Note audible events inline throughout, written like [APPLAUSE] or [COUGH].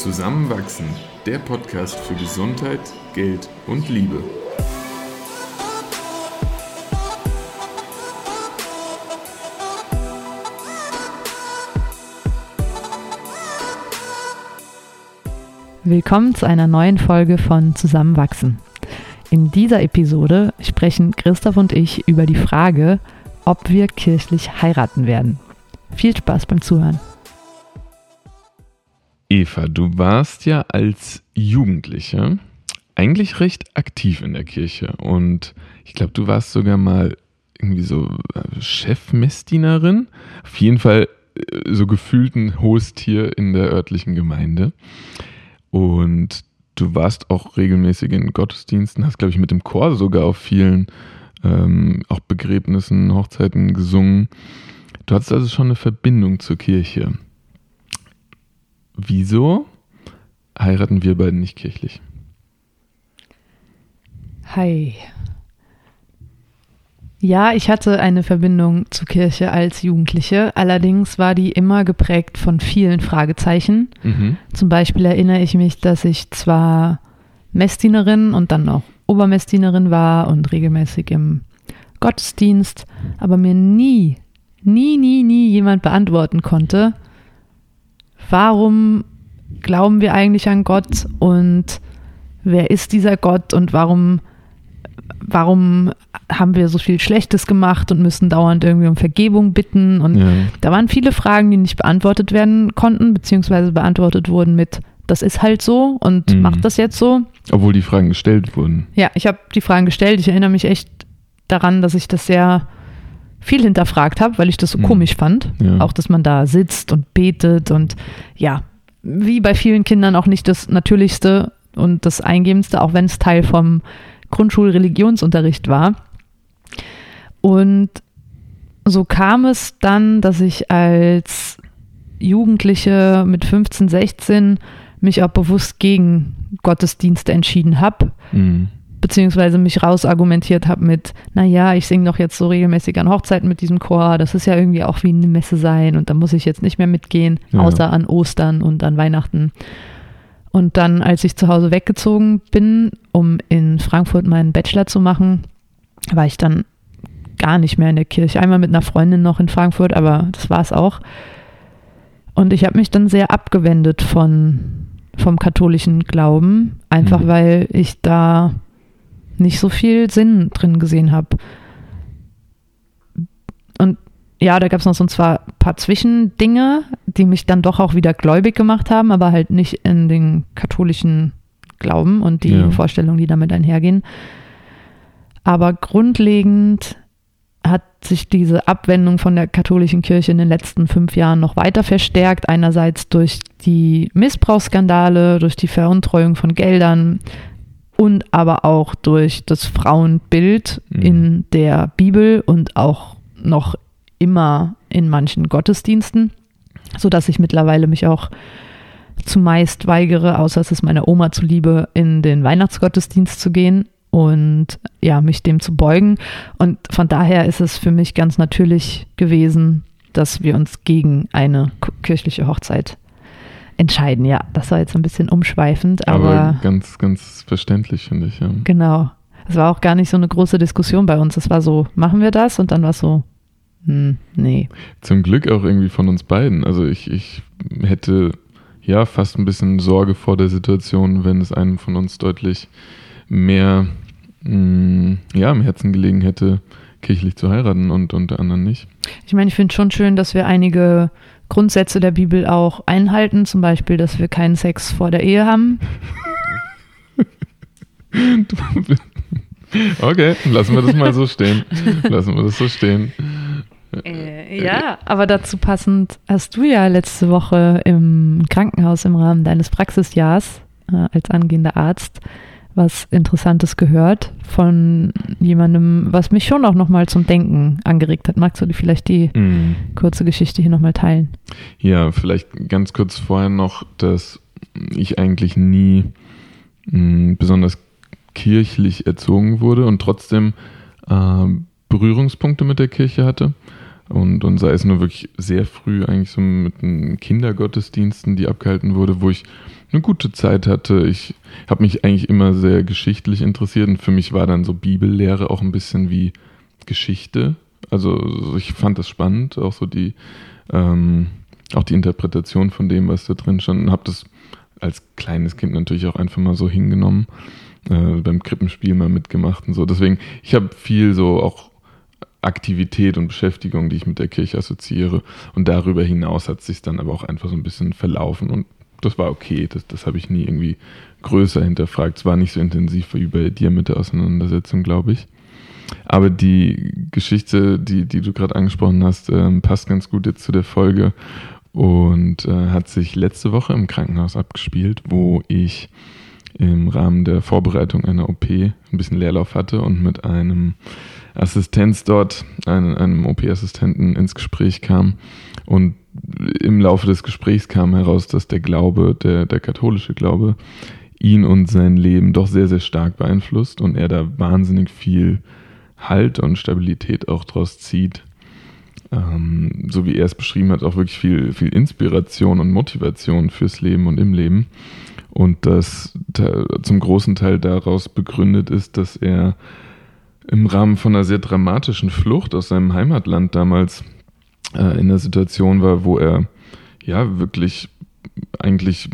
Zusammenwachsen, der Podcast für Gesundheit, Geld und Liebe. Willkommen zu einer neuen Folge von Zusammenwachsen. In dieser Episode sprechen Christoph und ich über die Frage, ob wir kirchlich heiraten werden. Viel Spaß beim Zuhören. Eva, du warst ja als Jugendliche eigentlich recht aktiv in der Kirche und ich glaube, du warst sogar mal irgendwie so äh, Chefmessdienerin. Auf jeden Fall äh, so gefühlt ein hohes Tier in der örtlichen Gemeinde. Und du warst auch regelmäßig in Gottesdiensten, hast, glaube ich, mit dem Chor sogar auf vielen ähm, auch Begräbnissen, Hochzeiten gesungen. Du hattest also schon eine Verbindung zur Kirche. Wieso heiraten wir beiden nicht kirchlich? Hi. Ja, ich hatte eine Verbindung zur Kirche als Jugendliche, allerdings war die immer geprägt von vielen Fragezeichen. Mhm. Zum Beispiel erinnere ich mich, dass ich zwar Messdienerin und dann auch Obermessdienerin war und regelmäßig im Gottesdienst, aber mir nie, nie, nie, nie jemand beantworten konnte, warum glauben wir eigentlich an Gott und wer ist dieser Gott und warum, warum haben wir so viel Schlechtes gemacht und müssen dauernd irgendwie um Vergebung bitten. Und ja. da waren viele Fragen, die nicht beantwortet werden konnten, beziehungsweise beantwortet wurden mit, das ist halt so und mhm. macht das jetzt so. Obwohl die Fragen gestellt wurden. Ja, ich habe die Fragen gestellt. Ich erinnere mich echt daran, dass ich das sehr viel hinterfragt habe, weil ich das so mhm. komisch fand. Ja. Auch, dass man da sitzt und betet und ja, wie bei vielen Kindern auch nicht das Natürlichste und das Eingebendste, auch wenn es Teil vom Grundschulreligionsunterricht war. Und so kam es dann, dass ich als Jugendliche mit 15, 16 mich auch bewusst gegen Gottesdienste entschieden habe. Mhm beziehungsweise mich rausargumentiert habe mit, naja, ich singe doch jetzt so regelmäßig an Hochzeiten mit diesem Chor, das ist ja irgendwie auch wie eine Messe sein und da muss ich jetzt nicht mehr mitgehen, ja. außer an Ostern und an Weihnachten. Und dann, als ich zu Hause weggezogen bin, um in Frankfurt meinen Bachelor zu machen, war ich dann gar nicht mehr in der Kirche. Einmal mit einer Freundin noch in Frankfurt, aber das war es auch. Und ich habe mich dann sehr abgewendet von, vom katholischen Glauben, einfach mhm. weil ich da nicht so viel Sinn drin gesehen habe. Und ja, da gab es noch so ein paar Zwischendinge, die mich dann doch auch wieder gläubig gemacht haben, aber halt nicht in den katholischen Glauben und die ja. Vorstellungen, die damit einhergehen. Aber grundlegend hat sich diese Abwendung von der katholischen Kirche in den letzten fünf Jahren noch weiter verstärkt. Einerseits durch die Missbrauchsskandale, durch die Veruntreuung von Geldern, und aber auch durch das Frauenbild mhm. in der Bibel und auch noch immer in manchen Gottesdiensten, sodass ich mittlerweile mich auch zumeist weigere, außer es ist meiner Oma zuliebe, in den Weihnachtsgottesdienst zu gehen und ja, mich dem zu beugen. Und von daher ist es für mich ganz natürlich gewesen, dass wir uns gegen eine kirchliche Hochzeit entscheiden. Ja, das war jetzt ein bisschen umschweifend, aber, aber ganz, ganz verständlich finde ich. Ja. Genau. Es war auch gar nicht so eine große Diskussion bei uns. Es war so, machen wir das? Und dann war es so, hm, nee. Zum Glück auch irgendwie von uns beiden. Also ich, ich hätte ja fast ein bisschen Sorge vor der Situation, wenn es einem von uns deutlich mehr mh, hm, ja, im Herzen gelegen hätte, kirchlich zu heiraten und unter anderem nicht. Ich meine, ich finde schon schön, dass wir einige Grundsätze der Bibel auch einhalten, zum Beispiel, dass wir keinen Sex vor der Ehe haben. [LAUGHS] okay, lassen wir das mal so stehen. Lassen wir das so stehen. Äh, ja, aber dazu passend hast du ja letzte Woche im Krankenhaus im Rahmen deines Praxisjahrs äh, als angehender Arzt was Interessantes gehört von jemandem, was mich schon auch nochmal zum Denken angeregt hat. Magst du vielleicht die mm. kurze Geschichte hier nochmal teilen? Ja, vielleicht ganz kurz vorher noch, dass ich eigentlich nie mh, mm, besonders kirchlich erzogen wurde und trotzdem äh, Berührungspunkte mit der Kirche hatte. Und, und sei es nur wirklich sehr früh, eigentlich so mit den Kindergottesdiensten, die abgehalten wurde, wo ich eine gute Zeit hatte. Ich habe mich eigentlich immer sehr geschichtlich interessiert und für mich war dann so Bibellehre auch ein bisschen wie Geschichte. Also ich fand das spannend, auch so die, ähm, auch die Interpretation von dem, was da drin stand und habe das als kleines Kind natürlich auch einfach mal so hingenommen, äh, beim Krippenspiel mal mitgemacht und so. Deswegen, ich habe viel so auch Aktivität und Beschäftigung, die ich mit der Kirche assoziiere. Und darüber hinaus hat es sich dann aber auch einfach so ein bisschen verlaufen und das war okay. Das, das habe ich nie irgendwie größer hinterfragt. Es war nicht so intensiv wie bei dir mit der Auseinandersetzung, glaube ich. Aber die Geschichte, die, die du gerade angesprochen hast, äh, passt ganz gut jetzt zu der Folge und äh, hat sich letzte Woche im Krankenhaus abgespielt, wo ich im Rahmen der Vorbereitung einer OP ein bisschen Leerlauf hatte und mit einem Assistenz dort, einem, einem OP-Assistenten ins Gespräch kam. Und im Laufe des Gesprächs kam heraus, dass der Glaube, der, der katholische Glaube, ihn und sein Leben doch sehr, sehr stark beeinflusst und er da wahnsinnig viel Halt und Stabilität auch draus zieht. Ähm, so wie er es beschrieben hat, auch wirklich viel, viel Inspiration und Motivation fürs Leben und im Leben. Und das zum großen Teil daraus begründet ist, dass er im Rahmen von einer sehr dramatischen Flucht aus seinem Heimatland damals äh, in der Situation war, wo er ja wirklich eigentlich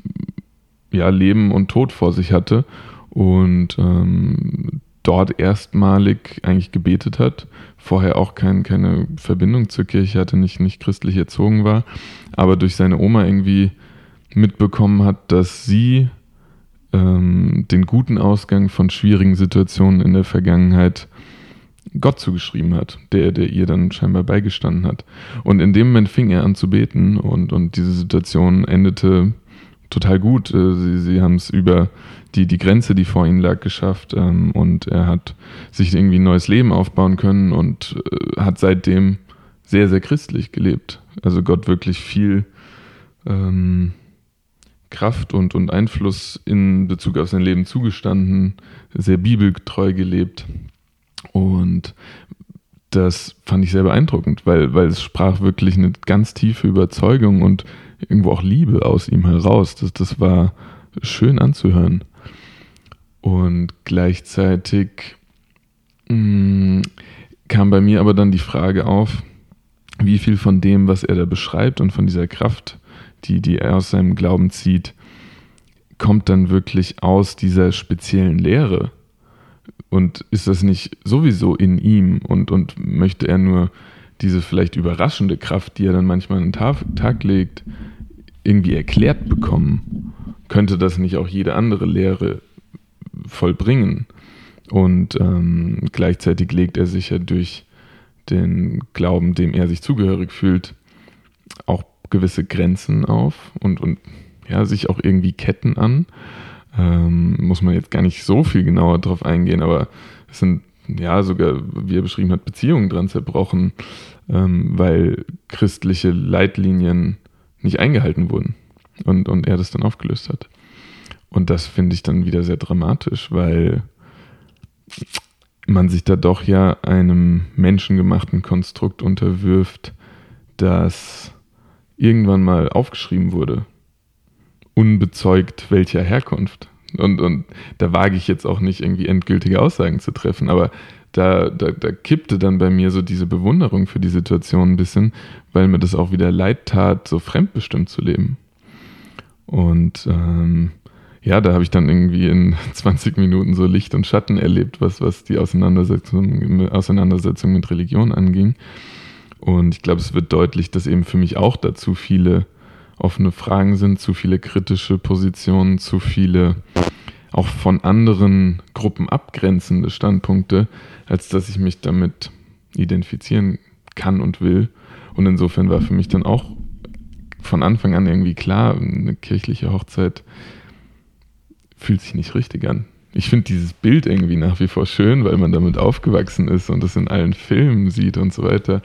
ja Leben und Tod vor sich hatte und ähm, dort erstmalig eigentlich gebetet hat, vorher auch kein, keine Verbindung zur Kirche hatte, nicht, nicht christlich erzogen war, aber durch seine Oma irgendwie mitbekommen hat, dass sie ähm, den guten Ausgang von schwierigen Situationen in der Vergangenheit Gott zugeschrieben hat, der, der ihr dann scheinbar beigestanden hat. Und in dem Moment fing er an zu beten und, und diese Situation endete total gut. Äh, sie, sie haben es über die, die Grenze, die vor ihnen lag, geschafft ähm, und er hat sich irgendwie ein neues Leben aufbauen können und äh, hat seitdem sehr, sehr christlich gelebt. Also Gott wirklich viel ähm, Kraft und, und Einfluss in Bezug auf sein Leben zugestanden, sehr bibeltreu gelebt. Und das fand ich sehr beeindruckend, weil, weil es sprach wirklich eine ganz tiefe Überzeugung und irgendwo auch Liebe aus ihm heraus. Das, das war schön anzuhören. Und gleichzeitig mh, mm, kam bei mir aber dann die Frage auf, wie viel von dem, was er da beschreibt und von dieser Kraft, die, die er aus seinem Glauben zieht, kommt dann wirklich aus dieser speziellen Lehre? Und ist das nicht sowieso in ihm und, und möchte er nur diese vielleicht überraschende Kraft, die er dann manchmal an den Tag, legt, irgendwie erklärt bekommen? Könnte das nicht auch jede andere Lehre vollbringen? Und ähm, gleichzeitig legt er sich ja durch den Glauben, dem er sich zugehörig fühlt, auch gewisse Grenzen auf und, und ja, sich auch irgendwie Ketten an. Ähm, muss man jetzt gar nicht so viel genauer drauf eingehen, aber es sind ja sogar, wie er beschrieben hat, Beziehungen dran zerbrochen, ähm, weil christliche Leitlinien nicht eingehalten wurden und, und er das dann aufgelöst hat. Und das finde ich dann wieder sehr dramatisch, weil man sich da doch ja einem menschengemachten Konstrukt unterwirft, das irgendwann mal aufgeschrieben wurde unbezeugt welcher Herkunft. Und, und da wage ich jetzt auch nicht irgendwie endgültige Aussagen zu treffen, aber da, da, da kippte dann bei mir so diese Bewunderung für die Situation ein bisschen, weil mir das auch wieder leid tat, so fremdbestimmt zu leben. Und ähm, ja, da habe ich dann irgendwie in [LAUGHS] 20 Minuten so Licht und Schatten erlebt, was, was die Auseinandersetzung, Auseinandersetzung mit Religion anging. Und ich glaube, es wird deutlich, dass eben für mich auch dazu viele offene Fragen sind, zu viele kritische Positionen, zu viele auch von anderen Gruppen abgrenzende Standpunkte, als dass ich mich damit identifizieren kann und will. Und insofern war für mich dann auch von Anfang an irgendwie klar, eine kirchliche Hochzeit fühlt sich nicht richtig an ich finde dieses Bild irgendwie nach wie vor schön, weil man damit aufgewachsen ist und es in allen Filmen sieht und so weiter.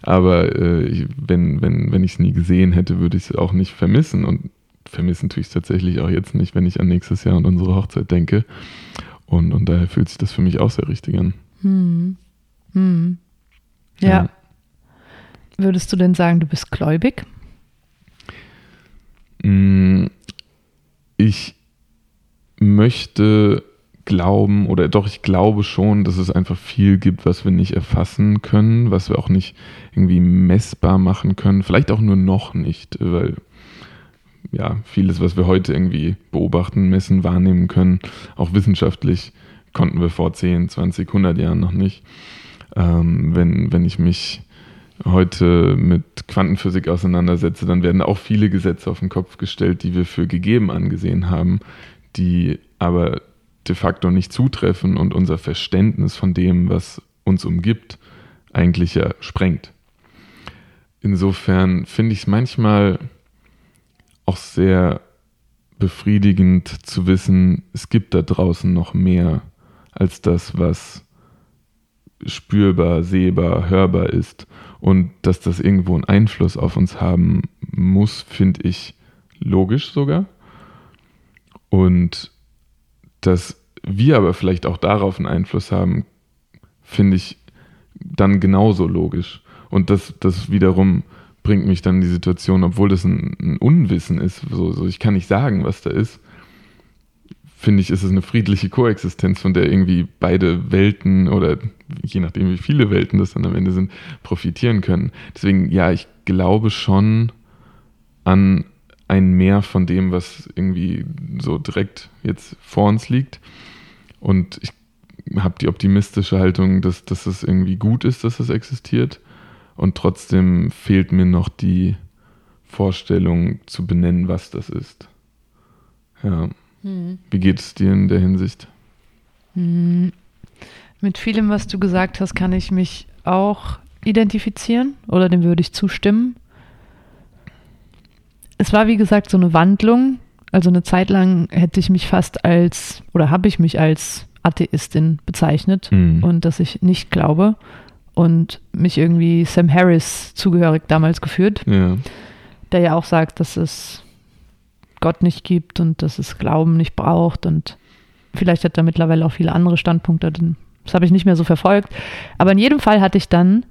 Aber äh, wenn, wenn, wenn ich es nie gesehen hätte, würde ich es auch nicht vermissen. Und vermissen tue ich es tatsächlich auch jetzt nicht, wenn ich an nächstes Jahr und unsere Hochzeit denke. Und, und daher fühlt sich das für mich auch sehr richtig an. Hm. Hm. Ja. ja. würdest du denn sagen, du bist gläubig? Mm, ich möchte glauben oder doch ich glaube schon, dass es einfach viel gibt, was wir nicht erfassen können, was wir auch nicht irgendwie messbar machen können, vielleicht auch nur noch nicht, weil ja, vieles, was wir heute irgendwie beobachten, messen, wahrnehmen können, auch wissenschaftlich konnten wir vor 10, 20, 100 Jahren noch nicht. Ähm, wenn, wenn ich mich heute mit Quantenphysik auseinandersetze, dann werden auch viele Gesetze auf den Kopf gestellt, die wir für gegeben angesehen haben, die aber de facto nicht zutreffen und unser Verständnis von dem, was uns umgibt, eigentlich ja sprengt. Insofern finde ich es manchmal auch sehr befriedigend zu wissen, es gibt da draußen noch mehr als das, was spürbar, sehbar, hörbar ist. Und dass das irgendwo einen Einfluss auf uns haben muss, finde ich logisch sogar. Und dass wir aber vielleicht auch darauf einen Einfluss haben, finde ich dann genauso logisch. Und das, das wiederum bringt mich dann in die Situation, obwohl das ein, ein Unwissen ist, so, so, ich kann nicht sagen, was da ist, finde ich, ist es eine friedliche Koexistenz, von der irgendwie beide Welten oder je nachdem, wie viele Welten das dann am Ende sind, profitieren können. Deswegen, ja, ich glaube schon an ein Mehr von dem, was irgendwie so direkt jetzt vor uns liegt. Und ich habe die optimistische Haltung, dass, dass es irgendwie gut ist, dass es existiert. Und trotzdem fehlt mir noch die Vorstellung zu benennen, was das ist. Ja. Hm. Wie geht es dir in der Hinsicht? Hm. Mit vielem, was du gesagt hast, kann ich mich auch identifizieren oder dem würde ich zustimmen. Es war, wie gesagt, so eine Wandlung. Also eine Zeit lang hätte ich mich fast als oder habe ich mich als Atheistin bezeichnet mhm. und dass ich nicht glaube und mich irgendwie Sam Harris zugehörig damals geführt, ja. der ja auch sagt, dass es Gott nicht gibt und dass es Glauben nicht braucht und vielleicht hat er mittlerweile auch viele andere Standpunkte, das habe ich nicht mehr so verfolgt. Aber in jedem Fall hatte ich dann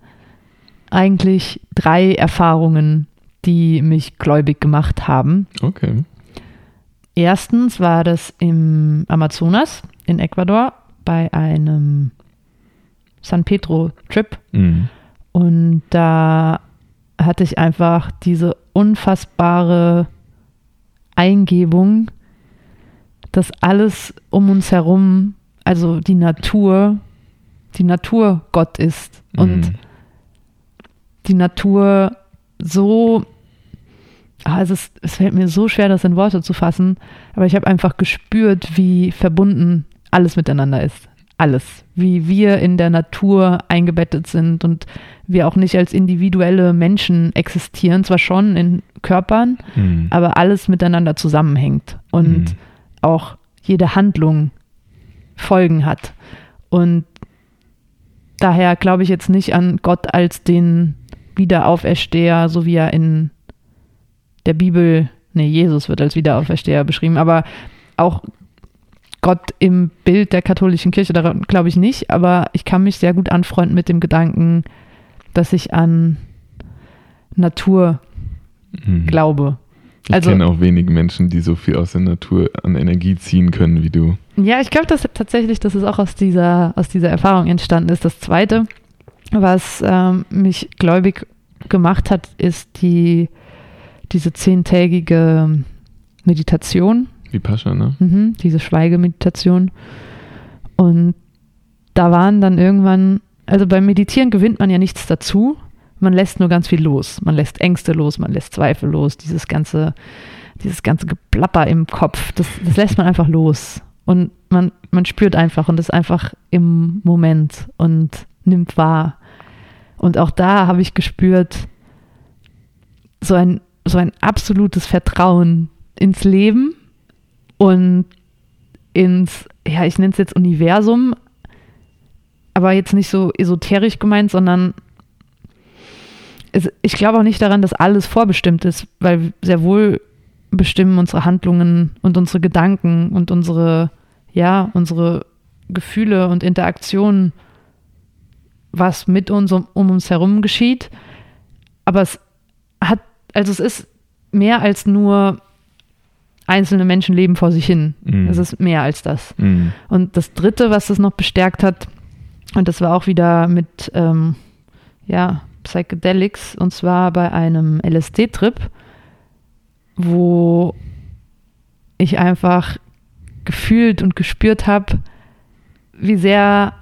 eigentlich drei Erfahrungen, die mich gläubig gemacht haben. Okay. Erstens war das im Amazonas in Ecuador bei einem San Pedro-Trip. Mhm. Und da hatte ich einfach diese unfassbare Eingebung, dass alles um uns herum, also die Natur, die Natur Gott ist mhm. und die Natur so, also es, es fällt mir so schwer, das in Worte zu fassen, aber ich habe einfach gespürt, wie verbunden alles miteinander ist alles, wie wir in der Natur eingebettet sind und wir auch nicht als individuelle Menschen existieren, zwar schon in Körpern, mhm. aber alles miteinander zusammenhängt und mhm. auch jede Handlung Folgen hat. Und daher glaube ich jetzt nicht an Gott als den Wiederaufersteher, so wie er in der Bibel, nee, Jesus wird als Wiederaufersteher beschrieben, aber auch Gott im Bild der katholischen Kirche, daran glaube ich nicht, aber ich kann mich sehr gut anfreunden mit dem Gedanken, dass ich an Natur mhm. glaube. Ich also, kenne auch wenige Menschen, die so viel aus der Natur an Energie ziehen können wie du. Ja, ich glaube dass tatsächlich, dass es auch aus dieser, aus dieser Erfahrung entstanden ist. Das Zweite, was ähm, mich gläubig gemacht hat, ist die, diese zehntägige Meditation, Vipassana, ne? Mhm, diese Schweigemeditation. Und da waren dann irgendwann, also beim Meditieren gewinnt man ja nichts dazu. Man lässt nur ganz viel los. Man lässt Ängste los, man lässt Zweifel los, dieses ganze, dieses ganze Geplapper im Kopf, das, das lässt man einfach los. Und man, man spürt einfach und ist einfach im Moment und nimmt wahr. Und auch da habe ich gespürt, so ein, so ein absolutes Vertrauen ins Leben und ins, ja, ich nenne es jetzt Universum, aber jetzt nicht so esoterisch gemeint, sondern es, ich glaube auch nicht daran, dass alles vorbestimmt ist, weil sehr wohl bestimmen unsere Handlungen und unsere Gedanken und unsere, ja, unsere Gefühle und Interaktionen, was mit uns um, um uns herum geschieht. aber es also es ist mehr als nur einzelne Menschen leben vor sich hin. Mhm. Es ist mehr als das. Mhm. Und das Dritte, was das noch bestärkt hat, und das war auch wieder mit ähm, ja, Psychedelics, und zwar bei einem LSD-Trip, wo ich einfach gefühlt und gespürt habe, wie sehr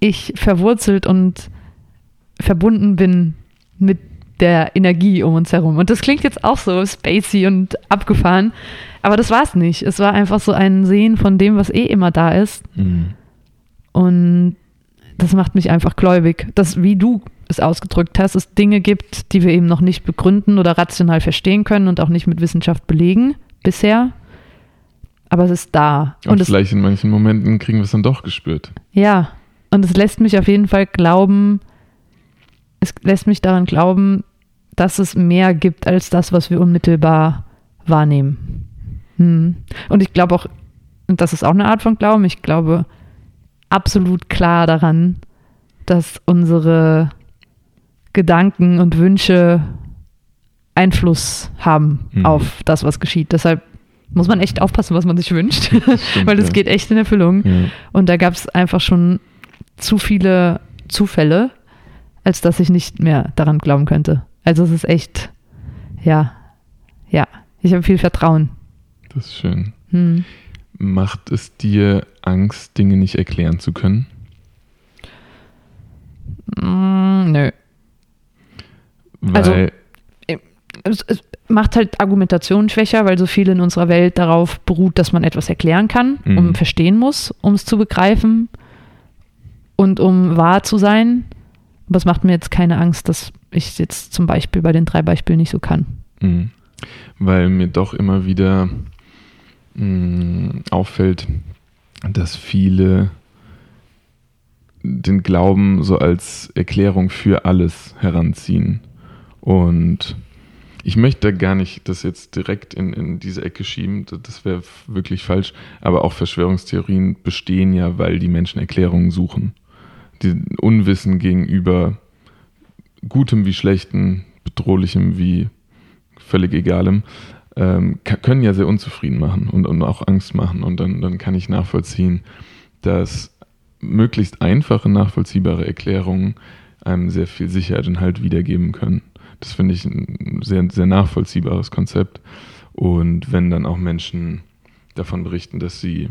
ich verwurzelt und verbunden bin mit der Energie um uns herum. Und das klingt jetzt auch so spacey und abgefahren, aber das war es nicht. Es war einfach so ein Sehen von dem, was eh immer da ist. Mhm. Und das macht mich einfach gläubig, dass, wie du es ausgedrückt hast, es Dinge gibt, die wir eben noch nicht begründen oder rational verstehen können und auch nicht mit Wissenschaft belegen bisher. Aber es ist da. Und, und vielleicht in manchen Momenten kriegen wir es dann doch gespürt. Ja, und es lässt mich auf jeden Fall glauben, es lässt mich daran glauben, dass es mehr gibt als das, was wir unmittelbar wahrnehmen. Hm. Und ich glaube auch, und das ist auch eine Art von Glauben, ich glaube absolut klar daran, dass unsere Gedanken und Wünsche Einfluss haben mhm. auf das, was geschieht. Deshalb muss man echt aufpassen, was man sich wünscht, Stimmt, [LAUGHS] weil es ja. geht echt in Erfüllung. Ja. Und da gab es einfach schon zu viele Zufälle, als dass ich nicht mehr daran glauben könnte. Also es ist echt, ja, ja, ich habe viel Vertrauen. Das ist schön. Hm. Macht es dir Angst, Dinge nicht erklären zu können? Mm, nö. Weil also, es, es, macht halt Argumentation schwächer, weil so viel in unserer Welt darauf beruht, dass man etwas erklären kann, mhm. um verstehen muss, um es zu begreifen und um wahr zu sein. Aber es macht mir jetzt keine Angst, dass ich jetzt zum Beispiel bei den drei Beispielen nicht so kann. Mhm. Weil mir doch immer wieder mh, mm, auffällt, dass viele den Glauben so als Erklärung für alles heranziehen. Und ich möchte gar nicht das jetzt direkt in, in diese Ecke schieben, das wäre wirklich falsch, aber auch Verschwörungstheorien bestehen ja, weil die Menschen Erklärungen suchen die Unwissen gegenüber Gutem wie Schlechtem, Bedrohlichem wie völlig Egalem, ähm, können ja sehr unzufrieden machen und, und auch Angst machen. Und dann, dann kann ich nachvollziehen, dass möglichst einfache, nachvollziehbare Erklärungen einem sehr viel Sicherheit und Halt wiedergeben können. Das finde ich ein sehr, sehr nachvollziehbares Konzept. Und wenn dann auch Menschen davon berichten, dass sie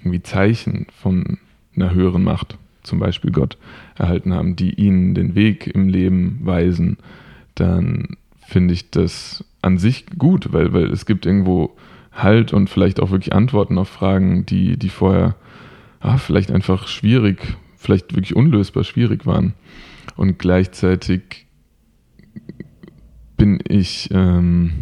irgendwie Zeichen von einer höheren Macht zum Beispiel Gott erhalten haben, die ihnen den Weg im Leben weisen, dann finde ich das an sich gut, weil, weil es gibt irgendwo Halt und vielleicht auch wirklich Antworten auf Fragen, die, die vorher ah, vielleicht einfach schwierig, vielleicht wirklich unlösbar schwierig waren. Und gleichzeitig bin ich, ähm,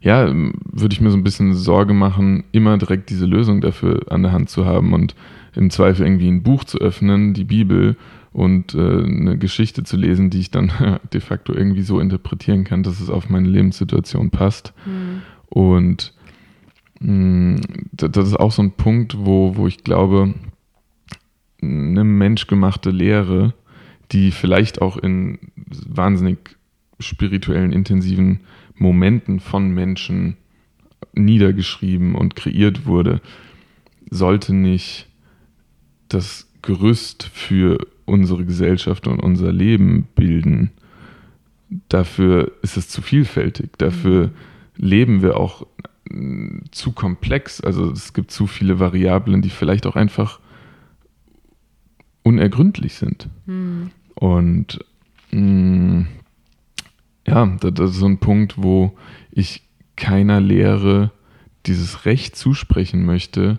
ja, würde ich mir so ein bisschen Sorge machen, immer direkt diese Lösung dafür an der Hand zu haben und im Zweifel irgendwie ein Buch zu öffnen, die Bibel und äh, eine Geschichte zu lesen, die ich dann [LAUGHS] de facto irgendwie so interpretieren kann, dass es auf meine Lebenssituation passt. Mhm. Und mh, mm, das ist auch so ein Punkt, wo, wo ich glaube, eine menschgemachte Lehre, die vielleicht auch in wahnsinnig spirituellen, intensiven Momenten von Menschen niedergeschrieben und kreiert wurde, sollte nicht das Gerüst für unsere Gesellschaft und unser Leben bilden, dafür ist es zu vielfältig. Dafür mhm. leben wir auch äh, zu komplex. Also es gibt zu viele Variablen, die vielleicht auch einfach unergründlich sind. Mhm. Und mh, mm, ja, das ist so ein Punkt, wo ich keiner Lehre dieses Recht zusprechen möchte,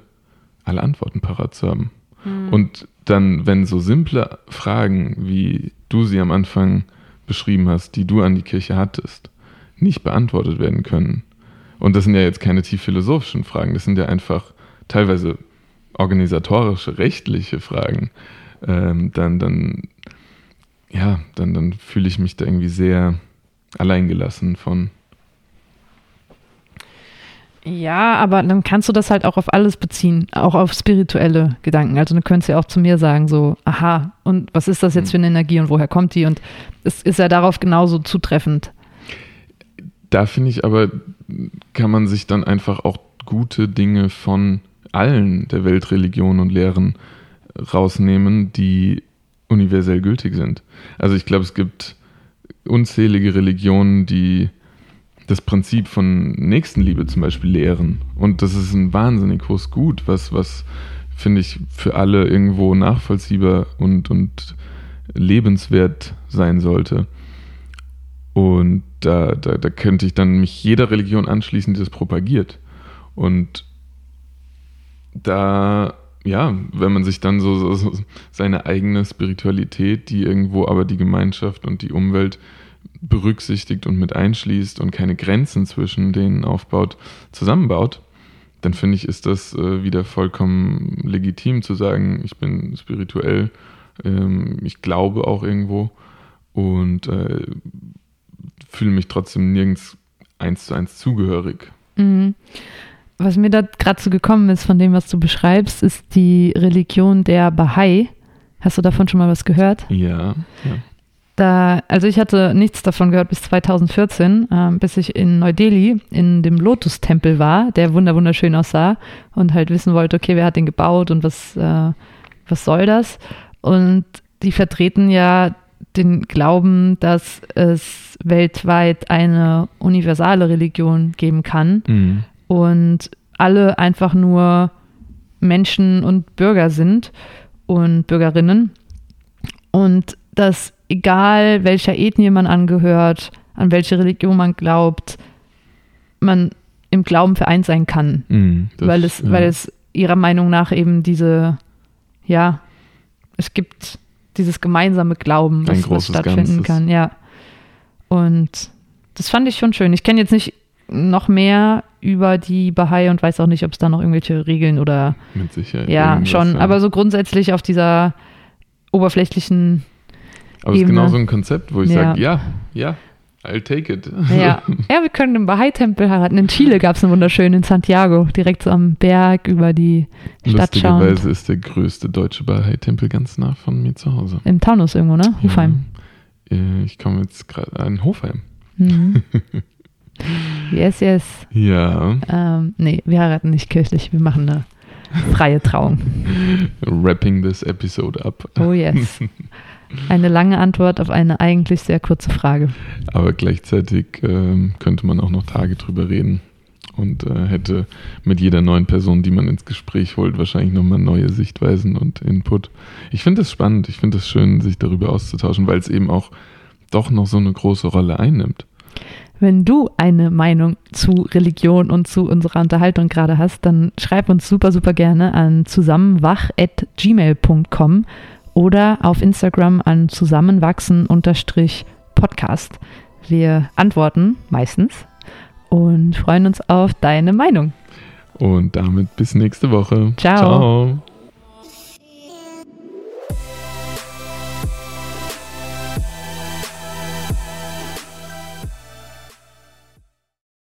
alle Antworten parat zu haben. Mhm. Und dann, wenn so simple Fragen, wie du sie am Anfang beschrieben hast, die du an die Kirche hattest, nicht beantwortet werden können. Und das sind ja jetzt keine tief philosophischen Fragen, das sind ja einfach teilweise organisatorische, rechtliche Fragen. Ähm, dann, dann, ja, dann, dann fühle ich mich da irgendwie sehr alleingelassen von. Ja, aber dann kannst du das halt auch auf alles beziehen, auch auf spirituelle Gedanken. Also du könntest ja auch zu mir sagen, so, aha, und was ist das jetzt hm. für eine Energie und woher kommt die? Und es ist ja darauf genauso zutreffend. Da finde ich aber, kann man sich dann einfach auch gute Dinge von allen der Weltreligionen und Lehren rausnehmen, die universell gültig sind. Also ich glaube, es gibt unzählige Religionen, die das Prinzip von Nächstenliebe zum Beispiel lehren. Und das ist ein wahnsinnig hohes Gut, was, was finde ich, für alle irgendwo nachvollziehbar und, und lebenswert sein sollte. Und da, da, da könnte ich dann mich jeder Religion anschließen, die das propagiert. Und da, ja, wenn man sich dann so, so, seine eigene Spiritualität, die irgendwo aber die Gemeinschaft und die Umwelt berücksichtigt und mit einschließt und keine Grenzen zwischen denen aufbaut, zusammenbaut, dann finde ich, ist das äh, wieder vollkommen legitim zu sagen, ich bin spirituell, ähm, ich glaube auch irgendwo und äh, fühle mich trotzdem nirgends eins zu eins zugehörig. Mhm. Was mir da gerade so gekommen ist von dem, was du beschreibst, ist die Religion der Bahai. Hast du davon schon mal was gehört? Ja. ja. Da, also ich hatte nichts davon gehört bis 2014, äh, bis ich in Neu-Delhi in dem Lotus-Tempel war, der wunderschön aussah und halt wissen wollte, okay, wer hat den gebaut und was, äh, was soll das? Und die vertreten ja den Glauben, dass es weltweit eine universale Religion geben kann mhm. Und alle einfach nur Menschen und Bürger sind und Bürgerinnen und dass egal welcher Ethnie man angehört, an welche Religion man glaubt, man im Glauben vereint sein kann. Mm, das, weil, es, ja. weil es ihrer Meinung nach eben diese, ja, es gibt dieses gemeinsame Glauben, was, was stattfinden Ganzes. kann, ja. Und das fand ich schon schön. Ich kenne jetzt nicht noch mehr über die Bahai und weiß auch nicht, ob es da noch irgendwelche Regeln oder. Mit Sicherheit. Ja, schon. Ja. Aber so grundsätzlich auf dieser oberflächlichen aber es ist genau so ein Konzept, wo ich ja. sage, ja, ja, I'll take it. Ja, [LAUGHS] ja wir können im Bahai-Tempel heiraten. In Chile gab es einen wunderschönen in Santiago, direkt so am Berg über die Stadt schauen. Lustigerweise ist der größte deutsche Bahai-Tempel ganz nah von mir zu Hause. Im Taunus irgendwo, ne? Hofheim. Ja, ich komme jetzt gerade an Hofheim. Mhm. [LAUGHS] yes, yes. Ja. Ähm, nee, wir heiraten nicht kirchlich, wir machen eine freie Trauung. Wrapping this episode up. Oh yes. Eine lange Antwort auf eine eigentlich sehr kurze Frage. Aber gleichzeitig äh, könnte man auch noch Tage drüber reden und äh, hätte mit jeder neuen Person, die man ins Gespräch holt, wahrscheinlich nochmal neue Sichtweisen und Input. Ich finde es spannend, ich finde es schön, sich darüber auszutauschen, weil es eben auch doch noch so eine große Rolle einnimmt. Wenn du eine Meinung zu Religion und zu unserer Unterhaltung gerade hast, dann schreib uns super, super gerne an zusammenwach.gmail.com oder auf Instagram an zusammenwachsen-podcast. Wir antworten meistens und freuen uns auf deine Meinung. Und damit bis nächste Woche. Ciao. Ciao.